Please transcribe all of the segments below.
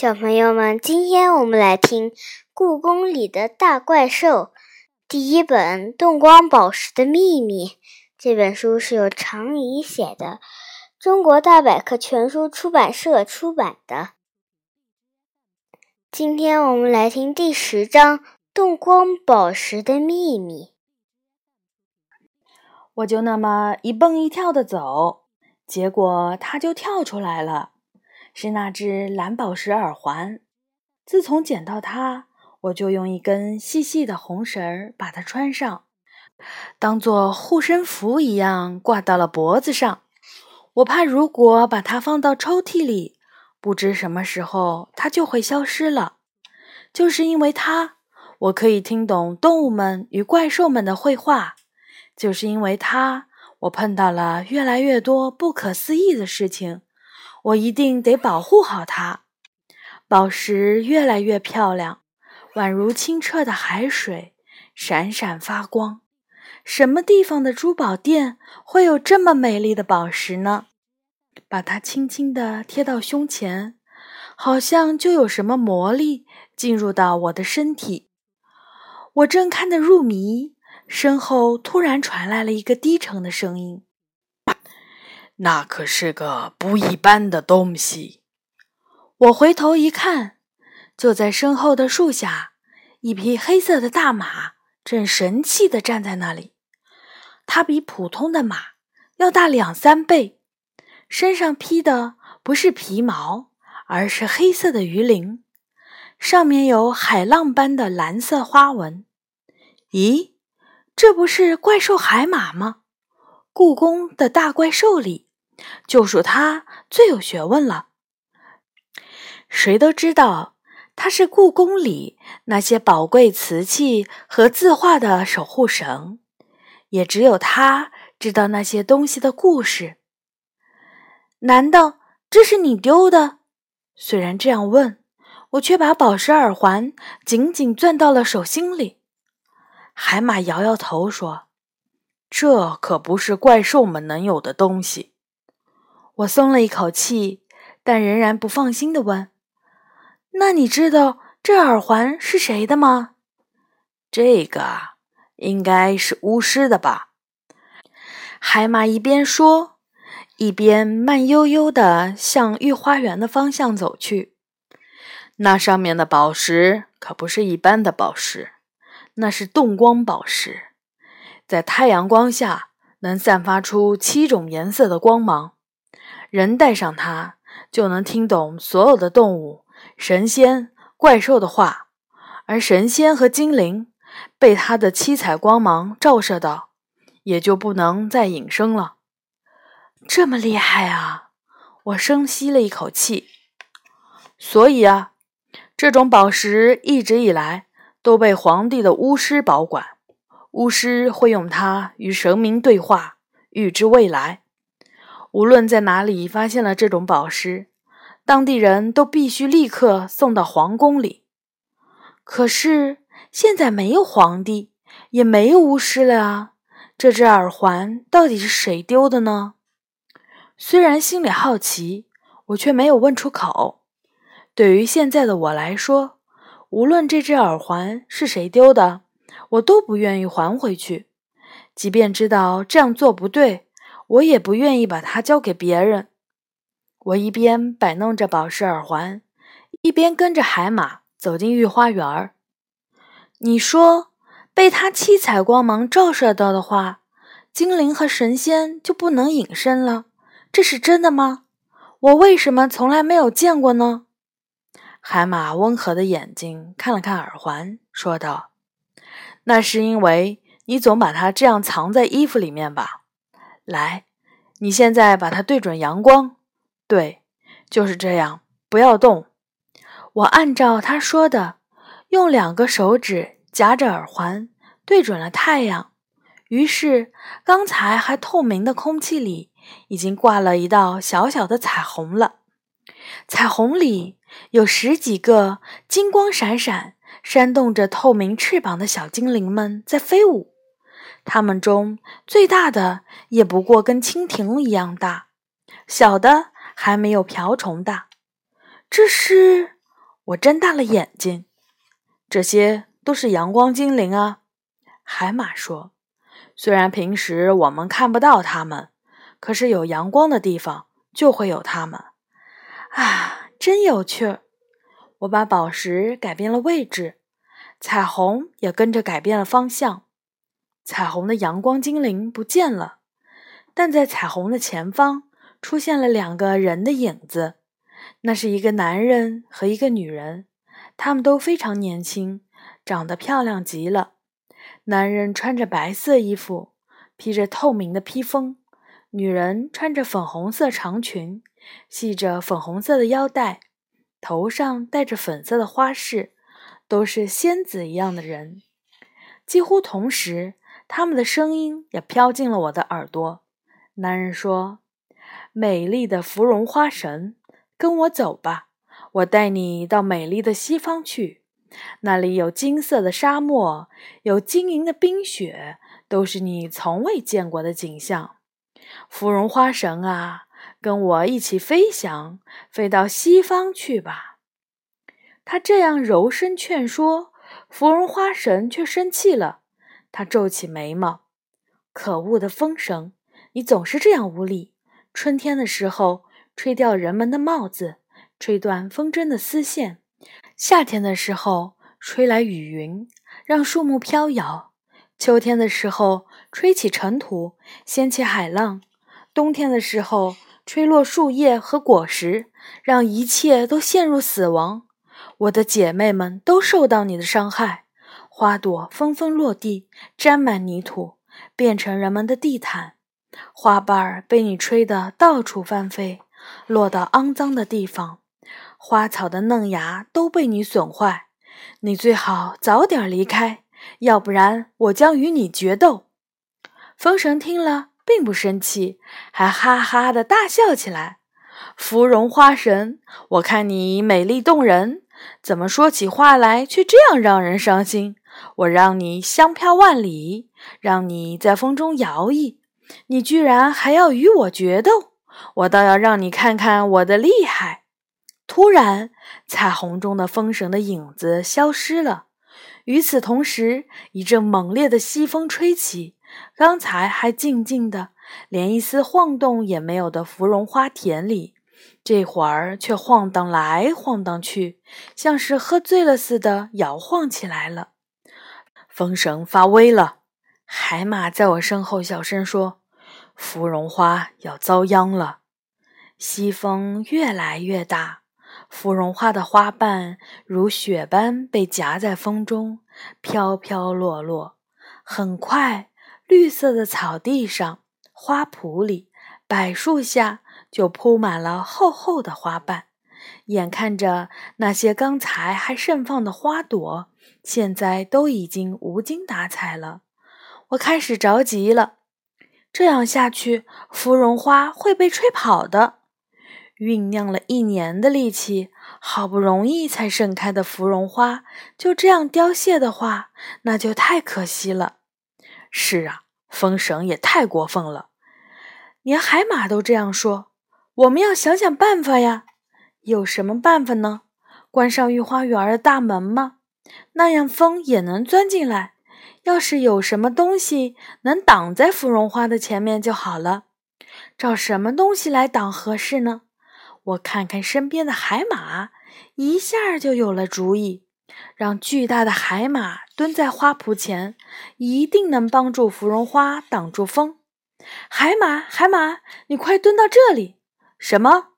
小朋友们，今天我们来听《故宫里的大怪兽》第一本《动光宝石的秘密》。这本书是由常怡写的，中国大百科全书出版社出版的。今天我们来听第十章《动光宝石的秘密》。我就那么一蹦一跳的走，结果它就跳出来了。是那只蓝宝石耳环。自从捡到它，我就用一根细细的红绳把它穿上，当做护身符一样挂到了脖子上。我怕如果把它放到抽屉里，不知什么时候它就会消失了。就是因为它，我可以听懂动物们与怪兽们的绘画。就是因为它，我碰到了越来越多不可思议的事情。我一定得保护好它。宝石越来越漂亮，宛如清澈的海水，闪闪发光。什么地方的珠宝店会有这么美丽的宝石呢？把它轻轻地贴到胸前，好像就有什么魔力进入到我的身体。我正看得入迷，身后突然传来了一个低沉的声音。那可是个不一般的东西。我回头一看，就在身后的树下，一匹黑色的大马正神气地站在那里。它比普通的马要大两三倍，身上披的不是皮毛，而是黑色的鱼鳞，上面有海浪般的蓝色花纹。咦，这不是怪兽海马吗？故宫的大怪兽里。就属他最有学问了。谁都知道他是故宫里那些宝贵瓷器和字画的守护神，也只有他知道那些东西的故事。难道这是你丢的？虽然这样问，我却把宝石耳环紧紧攥到了手心里。海马摇摇头说：“这可不是怪兽们能有的东西。”我松了一口气，但仍然不放心地问：“那你知道这耳环是谁的吗？”“这个应该是巫师的吧？”海马一边说，一边慢悠悠地向御花园的方向走去。那上面的宝石可不是一般的宝石，那是动光宝石，在太阳光下能散发出七种颜色的光芒。人戴上它，就能听懂所有的动物、神仙、怪兽的话，而神仙和精灵被它的七彩光芒照射到，也就不能再隐身了。这么厉害啊！我深吸了一口气。所以啊，这种宝石一直以来都被皇帝的巫师保管，巫师会用它与神明对话，预知未来。无论在哪里发现了这种宝石，当地人都必须立刻送到皇宫里。可是现在没有皇帝，也没有巫师了啊！这只耳环到底是谁丢的呢？虽然心里好奇，我却没有问出口。对于现在的我来说，无论这只耳环是谁丢的，我都不愿意还回去，即便知道这样做不对。我也不愿意把它交给别人。我一边摆弄着宝石耳环，一边跟着海马走进御花园。你说，被它七彩光芒照射到的话，精灵和神仙就不能隐身了？这是真的吗？我为什么从来没有见过呢？海马温和的眼睛看了看耳环，说道：“那是因为你总把它这样藏在衣服里面吧。”来，你现在把它对准阳光，对，就是这样，不要动。我按照他说的，用两个手指夹着耳环，对准了太阳。于是，刚才还透明的空气里，已经挂了一道小小的彩虹了。彩虹里有十几个金光闪闪、扇动着透明翅膀的小精灵们在飞舞。它们中最大的也不过跟蜻蜓一样大，小的还没有瓢虫大。这是我睁大了眼睛，这些都是阳光精灵啊。海马说：“虽然平时我们看不到它们，可是有阳光的地方就会有它们。”啊，真有趣！我把宝石改变了位置，彩虹也跟着改变了方向。彩虹的阳光精灵不见了，但在彩虹的前方出现了两个人的影子。那是一个男人和一个女人，他们都非常年轻，长得漂亮极了。男人穿着白色衣服，披着透明的披风；女人穿着粉红色长裙，系着粉红色的腰带，头上戴着粉色的花饰，都是仙子一样的人。几乎同时，他们的声音也飘进了我的耳朵。男人说：“美丽的芙蓉花神。”跟我走吧，我带你到美丽的西方去。那里有金色的沙漠，有晶莹的冰雪，都是你从未见过的景象。芙蓉花神啊，跟我一起飞翔，飞到西方去吧。他这样柔声劝说，芙蓉花神却生气了。他皱起眉毛：“可恶的风神，你总是这样无礼。春天的时候。”吹掉人们的帽子，吹断风筝的丝线；夏天的时候，吹来雨云，让树木飘摇；秋天的时候，吹起尘土，掀起海浪；冬天的时候，吹落树叶和果实，让一切都陷入死亡。我的姐妹们都受到你的伤害，花朵纷纷落地，沾满泥土，变成人们的地毯；花瓣儿被你吹得到处翻飞。落到肮脏的地方，花草的嫩芽都被你损坏。你最好早点离开，要不然我将与你决斗。风神听了，并不生气，还哈哈的大笑起来。芙蓉花神，我看你美丽动人，怎么说起话来却这样让人伤心？我让你香飘万里，让你在风中摇曳，你居然还要与我决斗！我倒要让你看看我的厉害！突然，彩虹中的风神的影子消失了。与此同时，一阵猛烈的西风吹起，刚才还静静的、连一丝晃动也没有的芙蓉花田里，这会儿却晃荡来晃荡去，像是喝醉了似的摇晃起来了。风神发威了！海马在我身后小声说。芙蓉花要遭殃了，西风越来越大，芙蓉花的花瓣如雪般被夹在风中，飘飘落落。很快，绿色的草地上、花圃里、柏树下就铺满了厚厚的花瓣。眼看着那些刚才还盛放的花朵，现在都已经无精打采了，我开始着急了。这样下去，芙蓉花会被吹跑的。酝酿了一年的力气，好不容易才盛开的芙蓉花，就这样凋谢的话，那就太可惜了。是啊，风神也太过分了，连海马都这样说。我们要想想办法呀。有什么办法呢？关上御花园的大门吗？那样风也能钻进来。要是有什么东西能挡在芙蓉花的前面就好了。找什么东西来挡合适呢？我看看身边的海马，一下就有了主意。让巨大的海马蹲在花圃前，一定能帮助芙蓉花挡住风。海马，海马，你快蹲到这里！什么？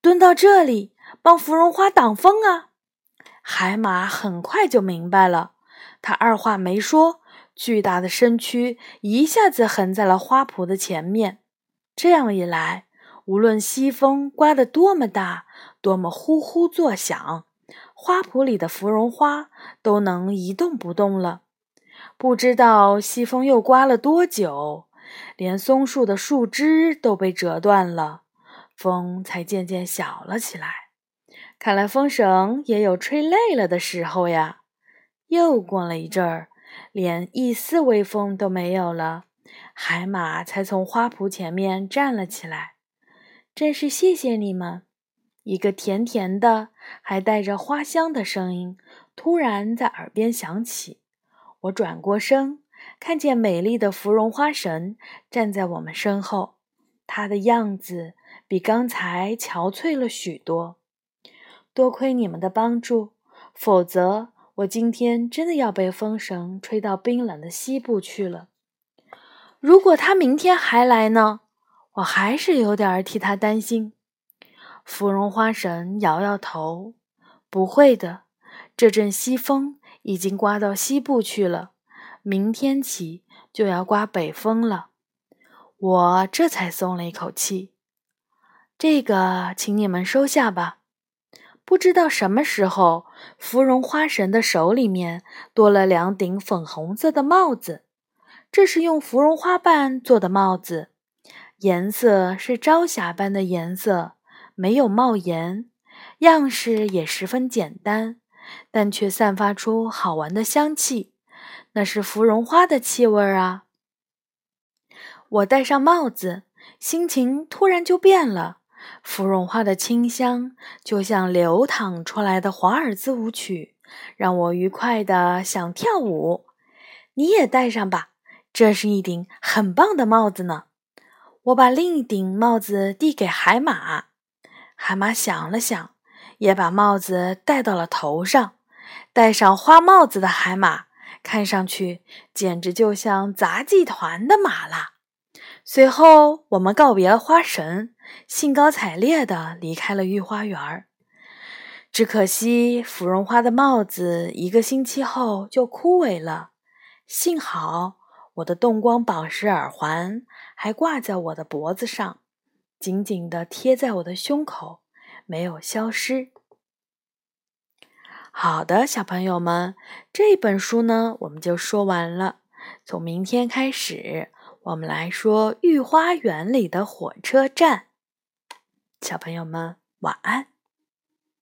蹲到这里，帮芙蓉花挡风啊？海马很快就明白了。他二话没说，巨大的身躯一下子横在了花圃的前面。这样一来，无论西风刮得多么大，多么呼呼作响，花圃里的芙蓉花都能一动不动了。不知道西风又刮了多久，连松树的树枝都被折断了，风才渐渐小了起来。看来风绳也有吹累了的时候呀。又过了一阵儿，连一丝微风都没有了，海马才从花圃前面站了起来。真是谢谢你们，一个甜甜的、还带着花香的声音突然在耳边响起。我转过身，看见美丽的芙蓉花神站在我们身后，她的样子比刚才憔悴了许多。多亏你们的帮助，否则我今天真的要被风神吹到冰冷的西部去了。如果他明天还来呢？我还是有点替他担心。芙蓉花神摇摇头：“不会的，这阵西风已经刮到西部去了，明天起就要刮北风了。”我这才松了一口气。这个，请你们收下吧。不知道什么时候，芙蓉花神的手里面多了两顶粉红色的帽子。这是用芙蓉花瓣做的帽子，颜色是朝霞般的颜色，没有帽檐，样式也十分简单，但却散发出好玩的香气，那是芙蓉花的气味啊！我戴上帽子，心情突然就变了，芙蓉花的清香就像流淌出来的华尔兹舞曲，让我愉快的想跳舞。你也戴上吧。这是一顶很棒的帽子呢。我把另一顶帽子递给海马，海马想了想，也把帽子戴到了头上。戴上花帽子的海马，看上去简直就像杂技团的马了。随后，我们告别了花神，兴高采烈地离开了御花园儿。只可惜，芙蓉花的帽子一个星期后就枯萎了。幸好。我的动光宝石耳环还挂在我的脖子上，紧紧地贴在我的胸口，没有消失。好的，小朋友们，这本书呢，我们就说完了。从明天开始，我们来说御花园里的火车站。小朋友们，晚安。